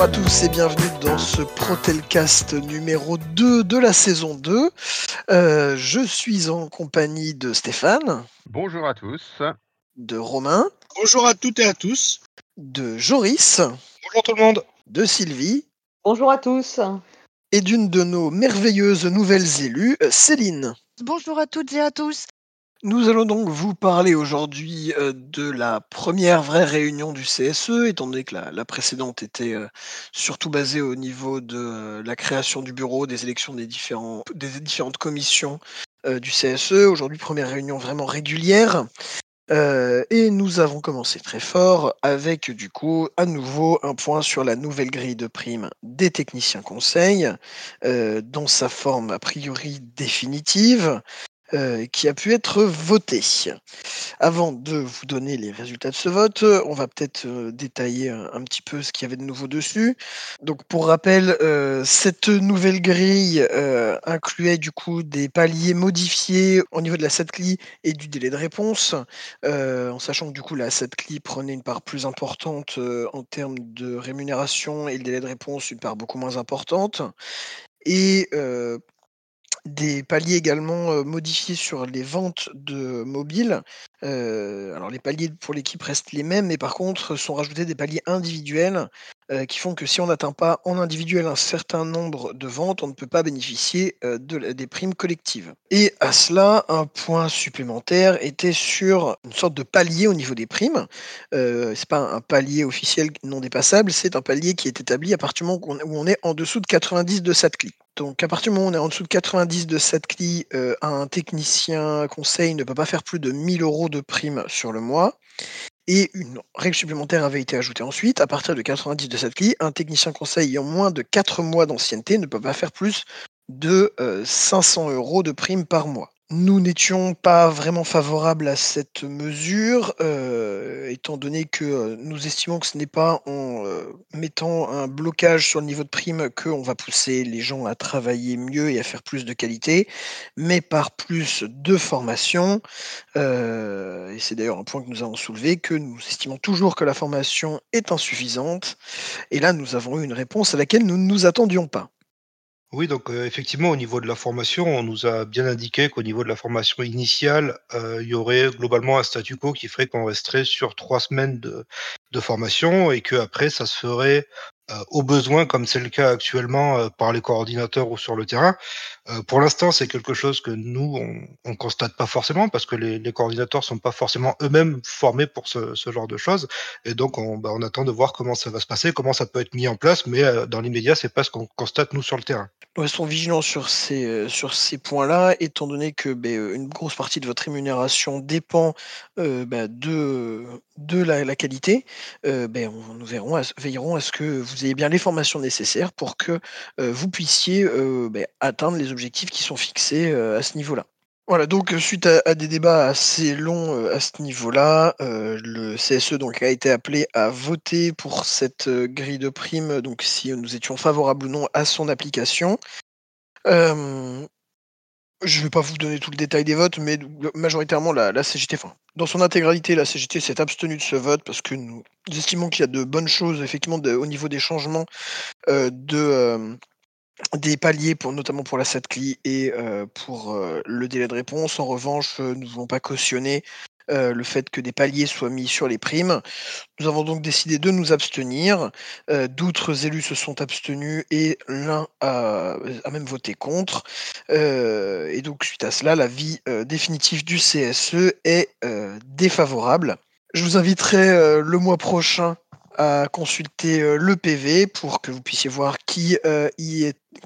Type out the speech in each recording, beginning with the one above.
Bonjour à tous et bienvenue dans ce Protelcast numéro 2 de la saison 2. Euh, je suis en compagnie de Stéphane, Bonjour à tous. de Romain, Bonjour à toutes et à tous. de Joris, Bonjour tout le monde. de Sylvie Bonjour à tous. et d'une de nos merveilleuses nouvelles élues, Céline. Bonjour à toutes et à tous. Nous allons donc vous parler aujourd'hui euh, de la première vraie réunion du CSE, étant donné que la, précédente était euh, surtout basée au niveau de euh, la création du bureau, des élections des, différentes commissions du CSE. Aujourd'hui, première réunion vraiment régulière. Et nous avons commencé très fort avec du coup à nouveau un point sur la nouvelle grille de primes des techniciens conseils, dans sa forme a priori définitive euh, qui a pu être voté. Avant de vous donner les résultats de ce vote, euh, on va peut-être euh, détailler un, petit peu ce qu'il y avait de nouveau dessus. Donc pour rappel, cette nouvelle grille incluait du coup des paliers modifiés au niveau de la SATCLI et du délai de réponse, en sachant que du coup la SATCLI prenait une part plus importante en termes de rémunération et le délai de réponse une part beaucoup moins importante. Et des paliers également euh, modifiés sur les ventes de mobiles. Euh, alors les paliers pour l'équipe restent les mêmes, mais par contre sont rajoutés des paliers individuels euh, qui font que si on n'atteint pas en individuel un certain nombre de ventes, on ne peut pas bénéficier euh, de des primes collectives. Et à cela, un point supplémentaire était sur une sorte de palier au niveau des primes. Euh, c'est pas un palier officiel non dépassable, c'est un palier qui est établi à partir du moment où on- est en dessous de 90 de SATCLI. Donc à partir du moment où on est en dessous de 90 de SATCLI, euh, un technicien conseil ne peut pas faire plus de 1000 euros de prime sur le mois. Et une règle supplémentaire avait été ajoutée ensuite. À partir de 90 de SATCLI, un technicien conseil ayant moins de 4 mois d'ancienneté ne peut pas faire plus de euh, 500 euros de prime par mois. Nous n'étions pas vraiment favorables à cette mesure, euh, étant donné que euh, nous estimons que ce n'est pas en euh, mettant un blocage sur le niveau de prime qu'on va pousser les gens à travailler mieux et à faire plus de qualité, mais par plus de formation. Et c'est d'ailleurs un point que nous avons soulevé, que nous estimons toujours que la formation est insuffisante. Et là, nous avons eu une réponse à laquelle nous ne nous attendions pas. Oui, donc euh, effectivement, au niveau de la formation, on nous a bien indiqué qu'au niveau de la formation initiale, euh, il y aurait globalement un statu quo qui ferait qu'on resterait sur trois semaines de, formation et que après, ça se ferait euh, au besoin, comme c'est le cas actuellement par les coordinateurs ou sur le terrain. Euh, pour l'instant, c'est quelque chose que nous, on, on constate pas forcément parce que les, coordinateurs sont pas forcément eux-mêmes formés pour ce, genre de choses. Et donc, on, bah, on attend de voir comment ça va se passer, comment ça peut être mis en place, mais euh, dans l'immédiat, c'est pas ce qu'on constate nous sur le terrain. Nous restons vigilants sur ces, euh, sur ces points-là, étant donné que euh, une grosse partie de votre rémunération dépend ben, de, la, qualité. On, nous verrons veillerons à ce que vous ayez bien les formations nécessaires pour que vous puissiez atteindre les objectifs qui sont fixés euh, à ce niveau-là. Voilà, donc euh, suite à, des débats assez longs euh, à ce niveau-là, le CSE donc, a été appelé à voter pour cette grille de primes, donc si nous étions favorables ou non à son application. Je ne vais pas vous donner tout le détail des votes, mais majoritairement la, CGT, enfin, dans son intégralité, la CGT s'est abstenue de ce vote parce que nous estimons qu'il y a de bonnes choses effectivement au niveau des changements de, des paliers, pour, notamment pour la SATCLI et euh, pour euh, le délai de réponse. En revanche, euh, nous ne voulons pas cautionner le fait que des paliers soient mis sur les primes. Nous avons donc décidé de nous abstenir. D'autres élus se sont abstenus et l'un a, a même voté contre. Et donc, suite à cela, l'avis définitif du CSE est défavorable. Je vous inviterai le mois prochain à consulter euh, le PV pour que vous puissiez voir qui, euh,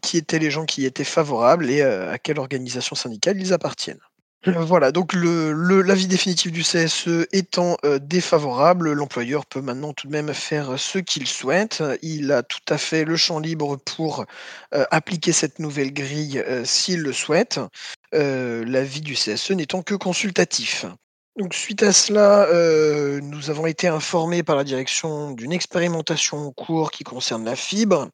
qui étaient les gens qui y étaient favorables et euh, à quelle organisation syndicale ils appartiennent. Voilà, donc le, le- l'avis définitif du CSE étant défavorable, l'employeur peut maintenant tout de même faire ce qu'il souhaite. Il a tout à fait le champ libre pour appliquer cette nouvelle grille s'il le souhaite, l'avis du CSE n'étant que consultatif. Donc suite à cela, euh, nous avons été informés par la direction d'une expérimentation en cours qui concerne la fibre.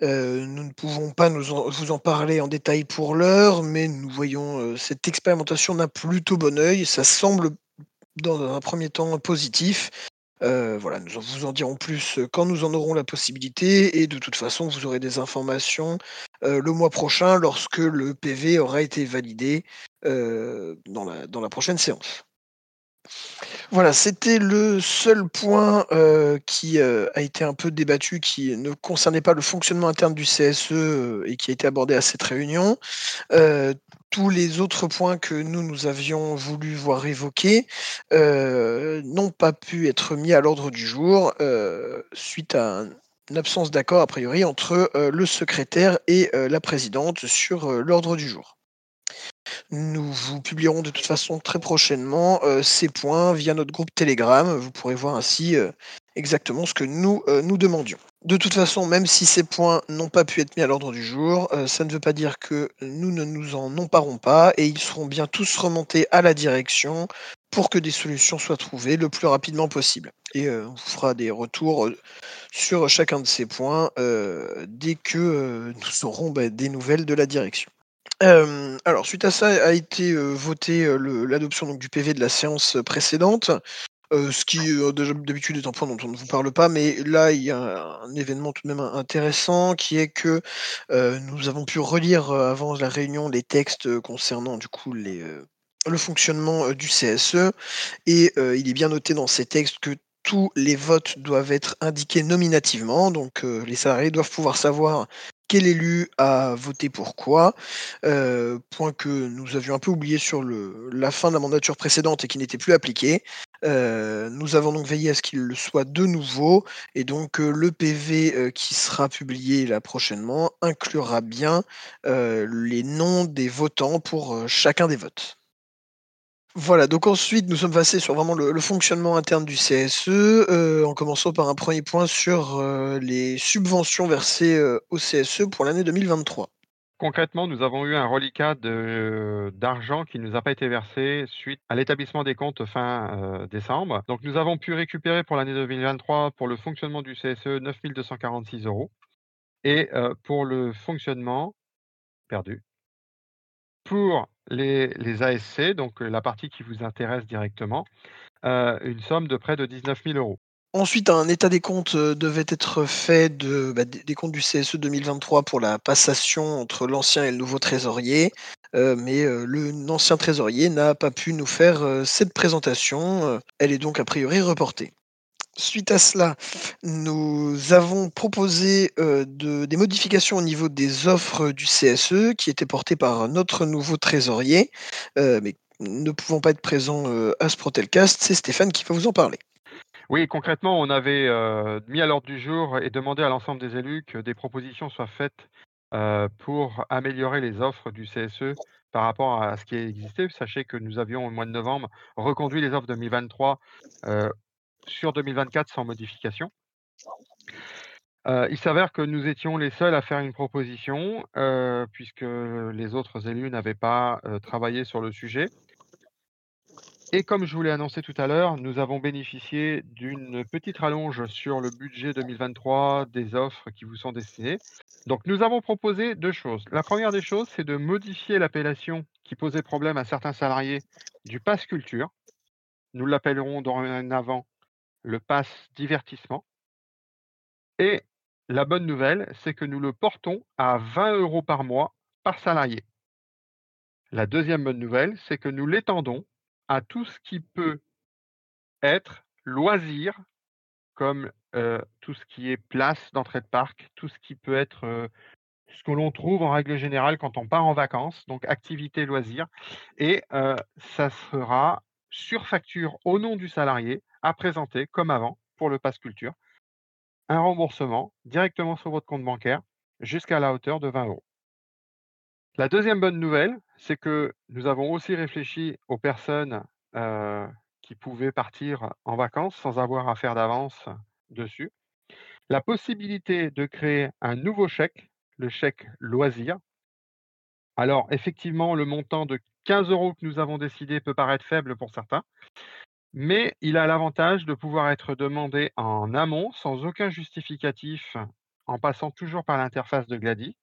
Euh, nous ne pouvons pas vous en parler en détail pour l'heure, mais nous voyons euh, cette expérimentation d'un plutôt bon œil. Ça semble, dans un premier temps, positif. Voilà, nous vous en dirons plus, quand nous en aurons la possibilité et de toute façon, vous aurez des informations, le mois prochain lorsque le PV aura été validé, dans la prochaine séance. Voilà, c'était le seul point, heu, qui, heu, a été un peu débattu, qui ne concernait pas le fonctionnement interne du CSE, heu, et qui a été abordé à cette réunion. Tous les autres points que nous, nous avions voulu voir évoqués, n'ont pas pu être mis à l'ordre du jour, suite à un une absence d'accord a priori entre, le secrétaire et la présidente sur, l'ordre du jour. Nous vous publierons de toute façon très prochainement, heu, ces points via notre groupe Telegram. Vous pourrez voir ainsi, heu, exactement ce que nous, heu, nous demandions. De toute façon, même si ces points n'ont pas pu être mis à l'ordre du jour, ça ne veut pas dire que nous ne nous en emparons pas et ils seront bien tous remontés à la direction pour que des solutions soient trouvées le plus rapidement possible et on vous fera des retours, sur chacun de ces points, dès que, nous aurons, bah, des nouvelles de la direction. Hem, alors suite à ça a été, heu, voté, heu, le l'adoption donc du PV de la séance, précédente, heu, ce qui, heu, déjà d'habitude est un point dont on ne vous parle pas, mais là il y a un événement tout de même intéressant qui est que, heu, nous avons pu relire, heu, avant la réunion les textes, heu, concernant du coup les, heu, le fonctionnement, heu, du CSE et heu, il est bien noté dans ces textes que tous les votes doivent être indiqués nominativement, donc heu, les salariés doivent pouvoir savoir quel élu a voté pour quoi, heu, point que nous avions un peu oublié sur le la fin de la mandature précédente et qui n'était plus appliqué. Heu, nous avons donc veillé à ce qu'il le soit de nouveau et donc heu, le PV, qui sera publié là prochainement inclura bien, les noms des votants pour, chacun des votes. Voilà, donc ensuite nous sommes passés sur vraiment le fonctionnement interne du CSE, heu, en commençant par un premier point sur, heu, les subventions versées, heu, au CSE pour l'année 2023. Concrètement, nous avons eu un reliquat d'argent qui nous a pas été versé suite à l'établissement des comptes fin, décembre. Donc nous avons pu récupérer pour l'année 2023 pour le fonctionnement du CSE 9 246 € et heu, pour le fonctionnement perdu. Pour les ASC, donc heu, la partie qui vous intéresse directement, heu, une somme de près de 19 000 €. Ensuite, un état des comptes, heu, devait être fait bah, des comptes du CSE 2023 pour la passation entre l'ancien et le nouveau trésorier, mais le l'ancien trésorier n'a pas pu nous faire, cette présentation, elle est donc a priori reportée. Suite à cela, nous avons proposé, de des modifications au niveau des offres du CSE qui étaient portées par notre nouveau trésorier, heu, mais ne pouvant pas être présent, heu, à ce Protelcast, c'est Stéphane qui va vous en parler. Oui, concrètement, on avait, mis à l'ordre du jour et demandé à l'ensemble des élus que des propositions soient faites, pour améliorer les offres du CSE par rapport à ce qui existait. Sachez que nous avions, au mois de novembre, reconduit les offres 2023, heu, sur 2024 sans modification. Heu, il s'avère que nous étions les seuls à faire une proposition, heu, puisque les autres élus n'avaient pas, heu, travaillé sur le sujet. Et comme je vous l'ai annoncé tout à l'heure, nous avons bénéficié d'une petite rallonge sur le budget 2023 des offres qui vous sont destinées. Donc nous avons proposé 2 choses. La première des choses, c'est de modifier l'appellation qui posait problème à certains salariés du pass culture. Nous l'appellerons dorénavant le pass divertissement. Et la bonne nouvelle, c'est que nous le portons à 20 € par mois par salarié. La deuxième bonne nouvelle, c'est que nous l'étendons à tout ce qui peut être loisir, comme, heu, tout ce qui est place d'entrée de parc, tout ce qui peut être, heu, ce que l'on trouve en règle générale quand on part en vacances, donc activités, loisirs et heu, ça sera sur facture au nom du salarié à présenter comme avant pour le pass culture. Un remboursement directement sur votre compte bancaire jusqu'à la hauteur de 20 €. La deuxième bonne nouvelle, c'est que nous avons aussi réfléchi aux personnes, heu, qui pouvaient partir en vacances sans avoir à faire d'avance dessus. La possibilité de créer un nouveau chèque, le chèque loisir. Alors effectivement, le montant de 15 € que nous avons décidé peut paraître faible pour certains, mais il a l'avantage de pouvoir être demandé en amont sans aucun justificatif, en passant toujours par l'interface de Glady.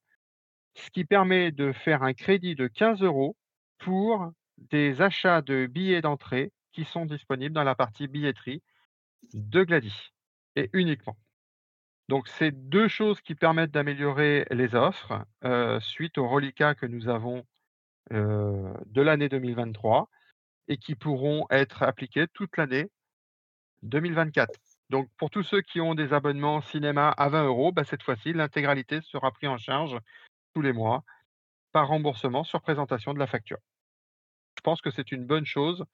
Ce qui permet de faire un crédit de 15 € pour des achats de billets d'entrée qui sont disponibles dans la partie billetterie de Glady et uniquement. Donc c'est deux choses qui permettent d'améliorer les offres, suite aux reliquats que nous avons, de l'année 2023 et qui pourront être appliquées toute l'année 2024. Donc pour tous ceux qui ont des abonnements cinéma à 20 euros, bah, cette fois-ci, l'intégralité sera prise en charge tous les mois par remboursement sur présentation de la facture. Je pense que c'est une bonne chose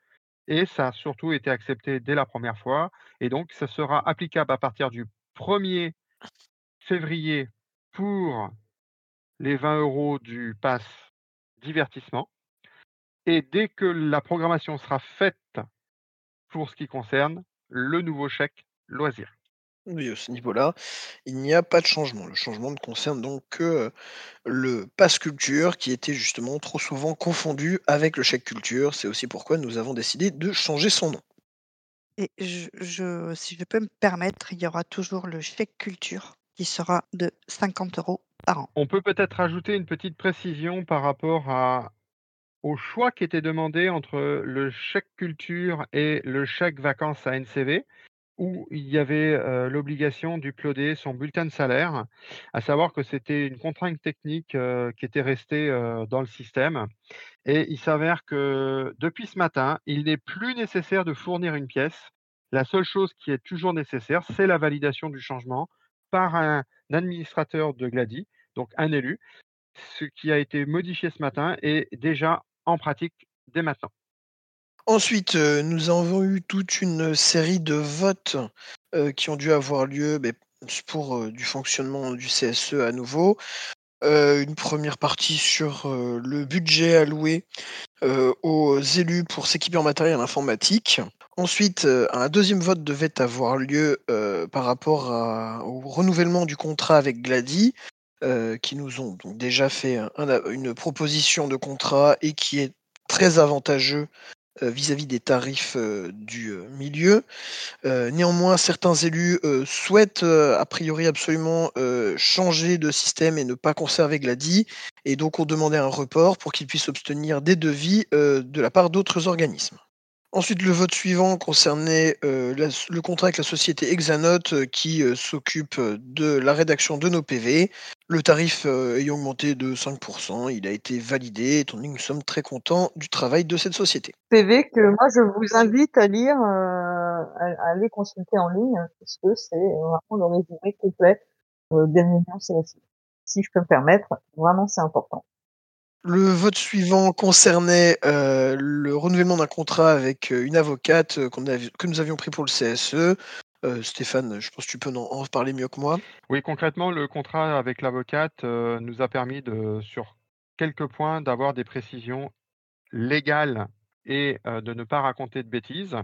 et ça a surtout été accepté dès la première fois et donc ça sera applicable à partir du 1er février pour les 20 euros du pass divertissement et dès que la programmation sera faite pour ce qui concerne le nouveau chèque loisir. Oui, à ce niveau-là, il n'y a pas de changement. Le changement ne concerne donc que, le pass culture qui était justement trop souvent confondu avec le chèque culture. C'est aussi pourquoi nous avons décidé de changer son nom. Et je je si je peux me permettre, il y aura toujours le chèque culture qui sera de 50 euros par an. On peut peut-être rajouter une petite précision par rapport à au choix qui était demandé entre le chèque culture et le chèque vacances à NCV où il y avait euh, l'obligation d'uploader son bulletin de salaire, à savoir que c'était une contrainte technique euh, qui était restée euh, dans le système. Et il s'avère que depuis ce matin, il n'est plus nécessaire de fournir une pièce. La seule chose qui est toujours nécessaire, c'est la validation du changement par un administrateur de Glady, donc un élu, ce qui a été modifié ce matin est déjà en pratique dès maintenant. Ensuite, euh, nous avons eu toute une série de votes, euh, qui ont dû avoir lieu, pour, euh, du fonctionnement du CSE à nouveau. une première partie sur, le budget alloué, aux élus pour s'équiper en matériel informatique. Ensuite, un deuxième vote devait avoir lieu, par rapport au renouvellement du contrat avec Glady, qui nous ont donc déjà fait une proposition de contrat et qui est très avantageux euh, vis-à-vis des tarifs euh, du euh, milieu. néanmoins, certains élus souhaitent a priori absolument changer de système et ne pas conserver Glady, et donc ont demandé un report pour qu'ils puissent obtenir des devis de la part d'autres organismes. Ensuite, le vote suivant concernait le contrat avec la société Exanote qui s'occupe de la rédaction de nos PV. Le tarif ayant augmenté de 5%, il a été validé, étant donné que nous sommes très contents du travail de cette société. PV que moi je vous invite à lire, à, aller consulter en ligne, parce que c'est vraiment le résumé complet des réunions CSI. Si je peux me permettre, vraiment c'est important. Le vote suivant concernait, euh, le renouvellement d'un contrat avec, euh, une avocate, euh, que nous avions pris pour le CSE. Stéphane, je pense que tu peux en parler mieux que moi? Oui, concrètement, le contrat avec l'avocate, nous a permis de sur quelques points, d'avoir des précisions légales et de ne pas raconter de bêtises.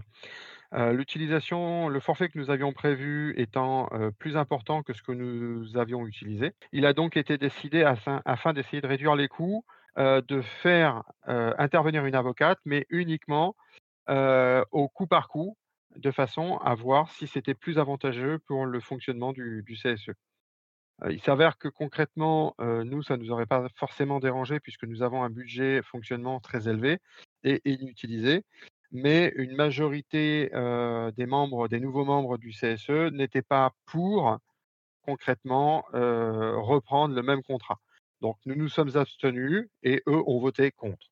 l'utilisation le forfait que nous avions prévu étant, plus important que ce que nous avions utilisé. Il a donc été décidé afin d'essayer de réduire les coûts de faire intervenir une avocate, mais uniquement au coup par coup, de façon à voir si c'était plus avantageux pour le fonctionnement du, CSE. il s'avère que concrètement, nous, ça ne nous aurait pas forcément dérangé puisque nous avons un budget fonctionnement très élevé et inutilisé. Mais une majorité des membres, des nouveaux membres du CSE n'étaient pas pour concrètement reprendre le même contrat. Donc nous nous sommes abstenus et eux ont voté contre.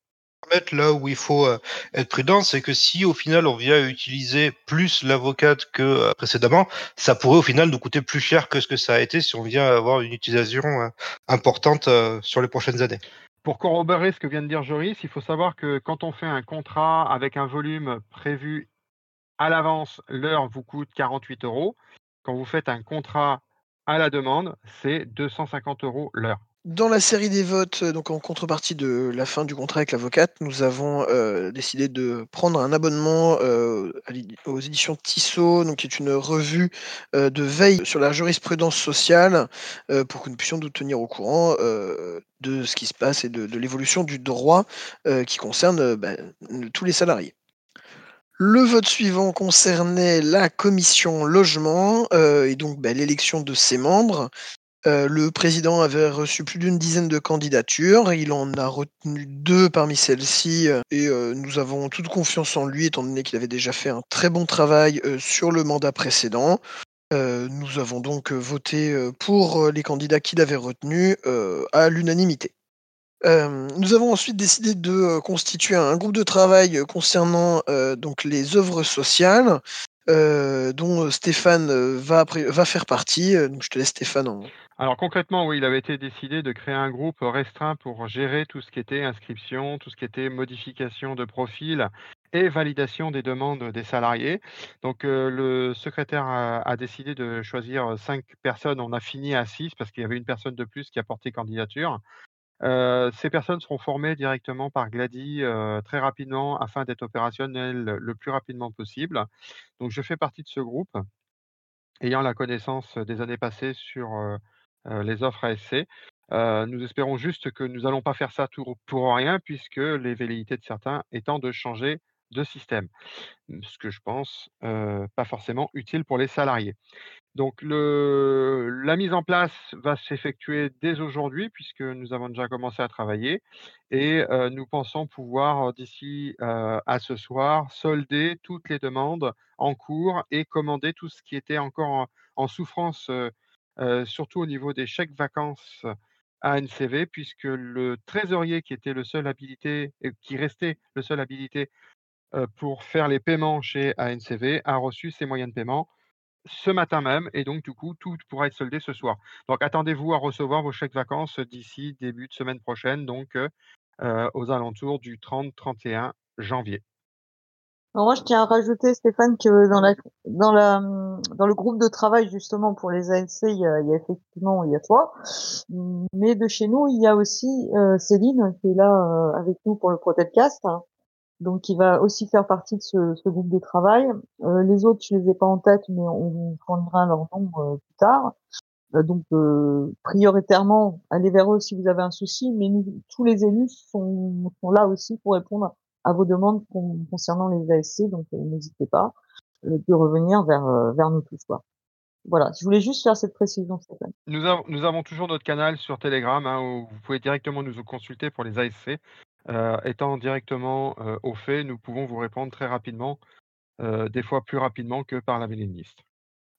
Là où il faut euh, être prudent, c'est que si au final on vient utiliser plus l'avocate que euh, précédemment, ça pourrait au final nous coûter plus cher que ce que ça a été si on vient avoir une utilisation euh, importante sur les prochaines années. Pour corroborer ce que vient de dire Joris, il faut savoir que quand on fait un contrat avec un volume prévu à l'avance, l'heure vous coûte 48 euros. Quand vous faites un contrat à la demande, c'est 250 euros l'heure. Dans la série des votes, donc en contrepartie de la fin du contrat avec l'avocate, nous avons, décidé de prendre un abonnement, aux éditions Tissot, donc qui est une revue, de veille sur la jurisprudence sociale, pour que nous puissions nous tenir au courant, de ce qui se passe et de l'évolution du droit, qui concerne, bah, tous les salariés. Le vote suivant concernait la commission logement, et donc, bah, l'élection de ses membres. Euh, le président avait reçu plus d'une dizaine de candidatures. Il en a retenu deux parmi celles-ci euh, et euh, nous avons toute confiance en lui étant donné qu'il avait déjà fait un très bon travail sur le mandat précédent. nous avons donc voté pour les candidats qu'il avait retenus à l'unanimité. nous avons ensuite décidé de constituer un groupe de travail concernant donc les œuvres sociales, dont Stéphane va, faire partie. Donc je te laisse Stéphane en, alors concrètement, oui, il avait été décidé de créer un groupe restreint pour gérer tout ce qui était inscription, tout ce qui était modification de profil et validation des demandes des salariés. Donc euh, le secrétaire a, décidé de choisir cinq personnes. On a fini à six parce qu'il y avait une personne de plus qui a porté candidature. Euh, ces personnes seront formées directement par Glady euh, très rapidement afin d'être opérationnelles le plus rapidement possible. Donc je fais partie de ce groupe ayant la connaissance des années passées sur les offres ASC. Euh, nous espérons juste que nous n'allons pas faire ça pour rien, puisque les velléités de certains étant de changer de système. Ce que je pense euh, pas forcément utile pour les salariés. Donc la mise en place va s'effectuer dès aujourd'hui puisque nous avons déjà commencé à travailler et nous pensons pouvoir d'ici à ce soir solder toutes les demandes en cours et commander tout ce qui était encore en, en souffrance surtout au niveau des chèques vacances ANCV, puisque le trésorier qui était le seul habilité, qui restait le seul habilité pour faire les paiements chez ANCV, a reçu ses moyens de paiement ce matin même, et donc du coup, tout pourra être soldé ce soir. Donc attendez-vous à recevoir vos chèques vacances d'ici début de semaine prochaine, donc aux alentours du 30-31 janvier moi, je tiens à rajouter, Stéphane, que dans la, dans la, dans le groupe de travail, justement, pour les ANC, il y a, il y a effectivement, il y a toi. Mais de chez nous, il y a aussi euh, Céline, qui est là euh, avec nous pour le Protecast. Hein, donc, qui va aussi faire partie de ce, ce groupe de travail. Euh, les autres, je les ai pas en tête, mais on fournira leur nom plus tard. donc, prioritairement, allez vers eux si vous avez un souci. Mais nous, tous les élus sont, sont là aussi pour répondre à vos demandes concernant les ASC, donc euh, n'hésitez pas euh, de revenir vers, euh, vers nous tous. Quoi. Voilà, je voulais juste faire cette précision, Stéphane. Nous, avons, nous avons toujours notre canal sur Telegram hein, où vous pouvez directement nous consulter pour les ASC. étant directement au fait, nous pouvons vous répondre très rapidement, des fois plus rapidement que par la mailing list.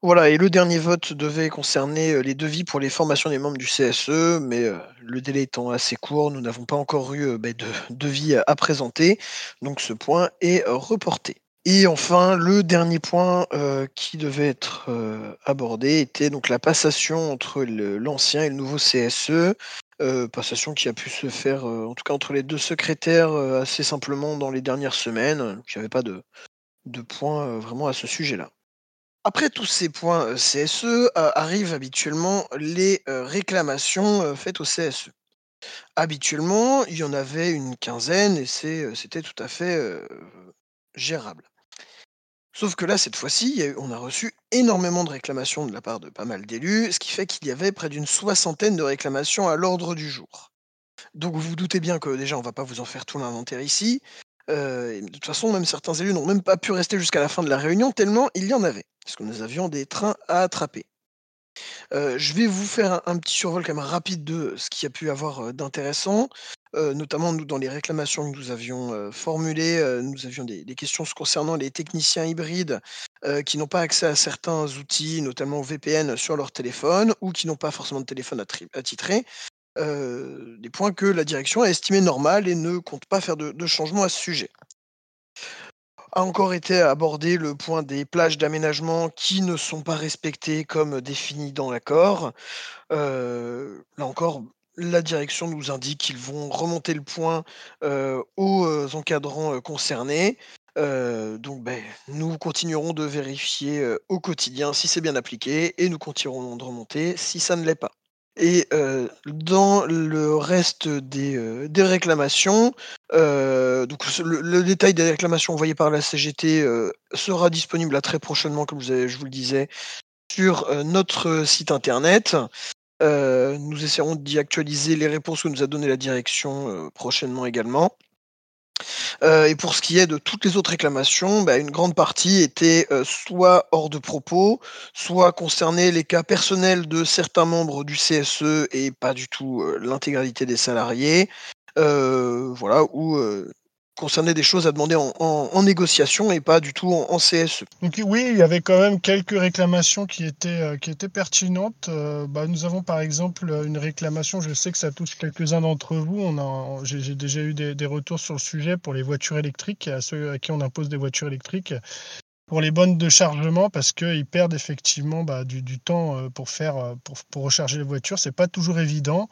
Voilà, et le dernier vote devait concerner les devis pour les formations des membres du CSE, mais le délai étant assez court, nous n'avons pas encore eu bah, de devis à présenter, donc ce point est reporté. Et enfin, le dernier point qui devait être abordé était donc la passation entre l'ancien et le nouveau CSE, passation qui a pu se faire, en tout cas entre les deux secrétaires, assez simplement dans les dernières semaines. Il n'y avait pas de point vraiment à ce sujet-là. Après tous ces points CSE, euh, arrivent habituellement les réclamations faites au CSE. Habituellement, il y en avait une quinzaine et c'était tout à fait gérable. Sauf que là, cette fois-ci, on a reçu énormément de réclamations de la part de pas mal d'élus, ce qui fait qu'il y avait près d'une soixantaine de réclamations à l'ordre du jour. Donc vous vous doutez bien que déjà, on ne va pas vous en faire tout l'inventaire ici. De toute façon, même certains élus n'ont même pas pu rester jusqu'à la fin de la réunion, tellement il y en avait parce que nous avions des trains à attraper. Euh, je vais vous faire un, petit survol quand même rapide de ce qu'il y a pu avoir d'intéressant, euh, notamment nous dans les réclamations que nous avions formulées, nous avions des, questions concernant les techniciens hybrides qui n'ont pas accès à certains outils, notamment VPN sur leur téléphone, ou qui n'ont pas forcément de téléphone attitré. Des points que la direction a estimés normaux et ne compte pas faire de, de changement à ce sujet a encore été abordé le point des plages d'aménagement qui ne sont pas respectées comme définies dans l'accord. là encore, la direction nous indique qu'ils vont remonter le point aux encadrants concernés. donc ben, nous continuerons de vérifier au quotidien si c'est bien appliqué et nous continuerons de remonter si ça ne l'est pas. Et dans le reste des, des réclamations, donc le, détail des réclamations envoyées par la CGT sera disponible très prochainement, comme je vous le disais, sur notre site internet. nous essaierons d'y actualiser les réponses que nous a données la direction prochainement également. Euh, et pour ce qui est de toutes les autres réclamations, bah, une grande partie était euh, soit hors de propos, soit concernait les cas personnels de certains membres du CSE et pas du tout euh, l'intégralité des salariés. Voilà, ou concernait des choses à demander en, négociation et pas du tout en, CSE. Donc oui, il y avait quand même quelques réclamations qui étaient, euh, qui étaient pertinentes. Euh, bah, nous avons par exemple une réclamation, je sais que ça touche quelques-uns d'entre vous. On a, j'ai, déjà eu des, retours sur le sujet pour les voitures électriques, à ceux à qui on impose des voitures électriques. Pour les bonnes de chargement, parce qu'ils perdent effectivement bah, du, du temps euh, pour faire, pour, pour recharger les voitures, c'est pas toujours évident.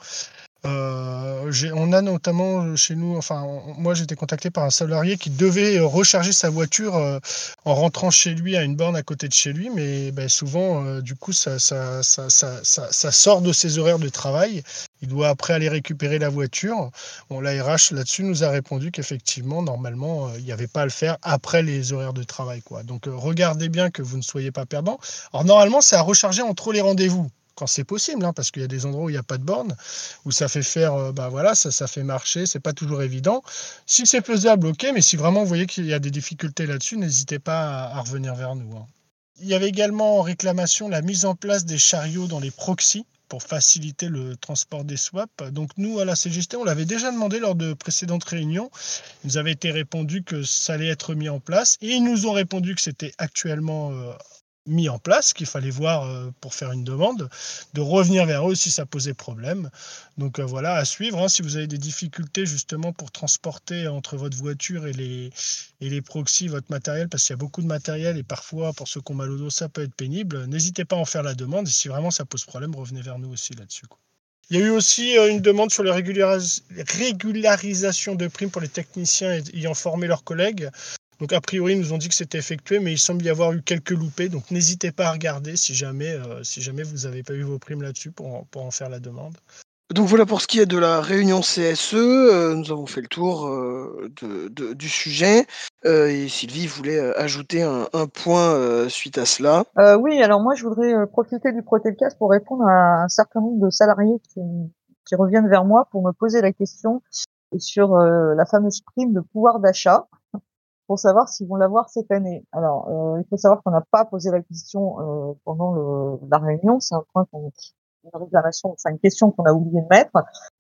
Euh, on a notamment chez nous, enfin, moi été contacté par un salarié qui devait euh, recharger sa voiture euh, en rentrant chez lui à une borne à côté de chez lui, mais ben, souvent, euh, du coup, ça, ça, ça, ça, sort de ses horaires de travail. Il doit après aller récupérer la voiture. Bon, la là-dessus nous a répondu qu'effectivement, normalement, euh, il n'y avait pas à le faire après les horaires de travail. Quoi. Donc, euh, regardez bien que vous ne soyez pas perdant. Alors, normalement, c'est à recharger entre les rendez-vous. Quand c'est possible, hein, parce qu'il y a des endroits où il n'y a pas de borne, où ça fait faire, euh, bah voilà, ça, ça fait marcher, c'est pas toujours évident. Si c'est faisable, ok, mais si vraiment vous voyez qu'il y a des difficultés là-dessus, n'hésitez pas à, revenir vers nous. hein. Il y avait également en réclamation la mise en place des chariots dans les proxys pour faciliter le transport des swaps. Donc nous, à la CGST, on l'avait déjà demandé lors de précédentes réunions. Il nous avait été répondu que ça allait être mis en place. Et ils nous ont répondu que c'était actuellement euh, mis en place, qu'il fallait voir euh, pour faire une demande, de revenir vers eux si ça posait problème. Donc euh, voilà, à suivre. hein. si vous avez des difficultés justement pour transporter entre votre voiture et les, et les proxys votre matériel, parce qu'il y a beaucoup de matériel et parfois pour ceux qui ont mal au dos, ça peut être pénible, n'hésitez pas à en faire la demande. Et si vraiment ça pose problème, revenez vers nous aussi là-dessus. Il y a eu aussi euh, une demande sur la régularis- régularisation de primes pour les techniciens ayant formé leurs collègues. Donc a priori, ils nous ont dit que c'était effectué, mais il semble y avoir eu quelques loupés. Donc n'hésitez pas à regarder si jamais, euh, si jamais vous n'avez pas eu vos primes là-dessus pour, en- pour en faire la demande. Donc voilà pour ce qui est de la réunion CSE, euh, nous avons fait le tour euh, de, de- du sujet euh, et Sylvie voulait euh, ajouter un, un point euh, suite à cela. Euh, oui, alors moi je voudrais profiter du Protelcast pour répondre à un certain nombre de salariés qui, qui reviennent vers moi pour me poser la question sur euh, la fameuse prime de pouvoir d'achat pour savoir s'ils vont l'avoir cette année. Alors, euh, il faut savoir qu'on n'a pas posé la question euh, pendant le, la réunion, c'est un point qu'on une réclamation, enfin une question qu'on a oublié de mettre.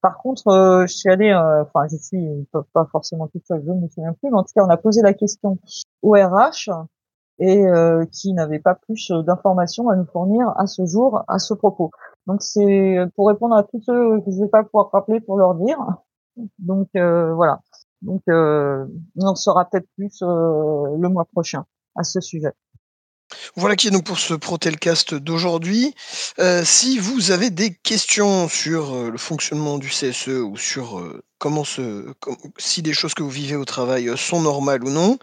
Par contre, euh, je suis allée, euh, enfin je suis pas- forcément toute seule, je ne me souviens plus, mais en tout cas on a posé la question au RH et euh, qui n'avait pas plus euh, d'informations à nous fournir à ce jour à ce propos. Donc c'est pour répondre à tous ceux que je vais pas pouvoir rappeler pour leur dire. Donc voilà. Donc euh, on en saura peut-être plus euh, le mois prochain à ce sujet. Voilà qui est donc pour ce Protelcast d'aujourd'hui. Euh, si vous avez des questions sur le fonctionnement du CSE ou sur comment se, si des choses que vous vivez au travail sont normales ou non,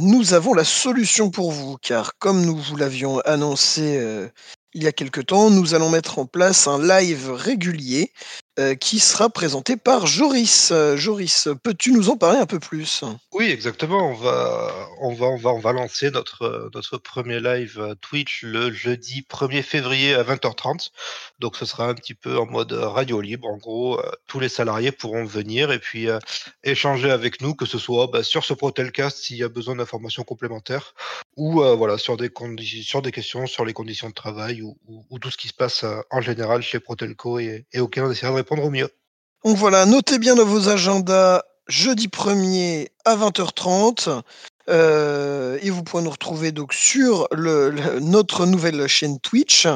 nous avons la solution pour vous, car comme nous vous l'avions annoncé il y a quelque temps, nous allons mettre en place un live régulier euh, qui sera présenté par Joris. Euh, Joris, peux-tu nous en parler un peu plus? Oui, exactement. On va, on va, on va, lancer notre, euh, notre premier live Twitch le jeudi 1er février à 20h30. Donc, ce sera un petit peu en mode radio libre. En gros, tous les salariés pourront venir et puis échanger avec nous, que ce soit bah, sur ce Protelcast s'il y a besoin d'informations complémentaires ou voilà sur des questions sur les conditions de travail ou, ou- ou tout ce qui se passe en général chez Protelco et, et auquel on essaiera de répondre mieux. Donc voilà, notez bien dans vos agendas jeudi 1er à 20h30. euh, et vous pourrez nous retrouver donc sur notre nouvelle chaîne Twitch.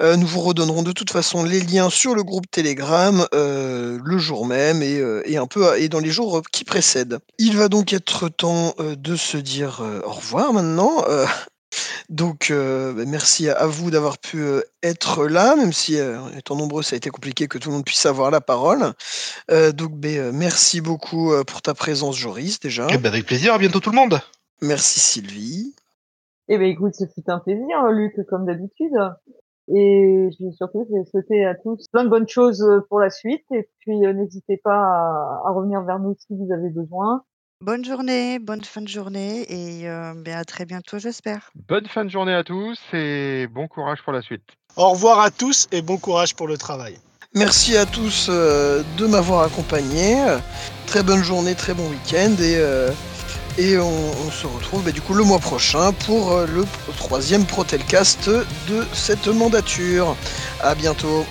Euh, nous vous redonnerons de toute façon les liens sur le groupe Telegram euh, le jour même et, et un peu et dans les jours qui précèdent. Il va donc être temps de se dire au revoir maintenant. Donc, euh, bah, merci à, vous d'avoir pu euh, être là, même si, euh, étant nombreux, ça a été compliqué que tout le monde puisse avoir la parole. Euh, donc, ben, merci beaucoup euh, pour ta présence, Joris, déjà. Eh ben, avec plaisir. À bientôt tout le monde. Merci, Sylvie. Eh ben écoute, ce fut un plaisir, Luc, comme d'habitude. Et je vais surtout je vais souhaiter à tous plein de bonnes choses pour la suite. Et puis euh, n'hésitez pas à, à revenir vers nous si vous avez besoin. Bonne journée, bonne fin de journée et euh, ben, à très bientôt, j'espère. Bonne fin de journée à tous et bon courage pour la suite. Au revoir à tous et bon courage pour le travail. Merci à tous euh, de m'avoir accompagné. très bonne journée, très bon week-end et, euh, et on, on se retrouve bah, du coup le mois prochain pour euh, le troisième Protelcast de cette mandature. À bientôt.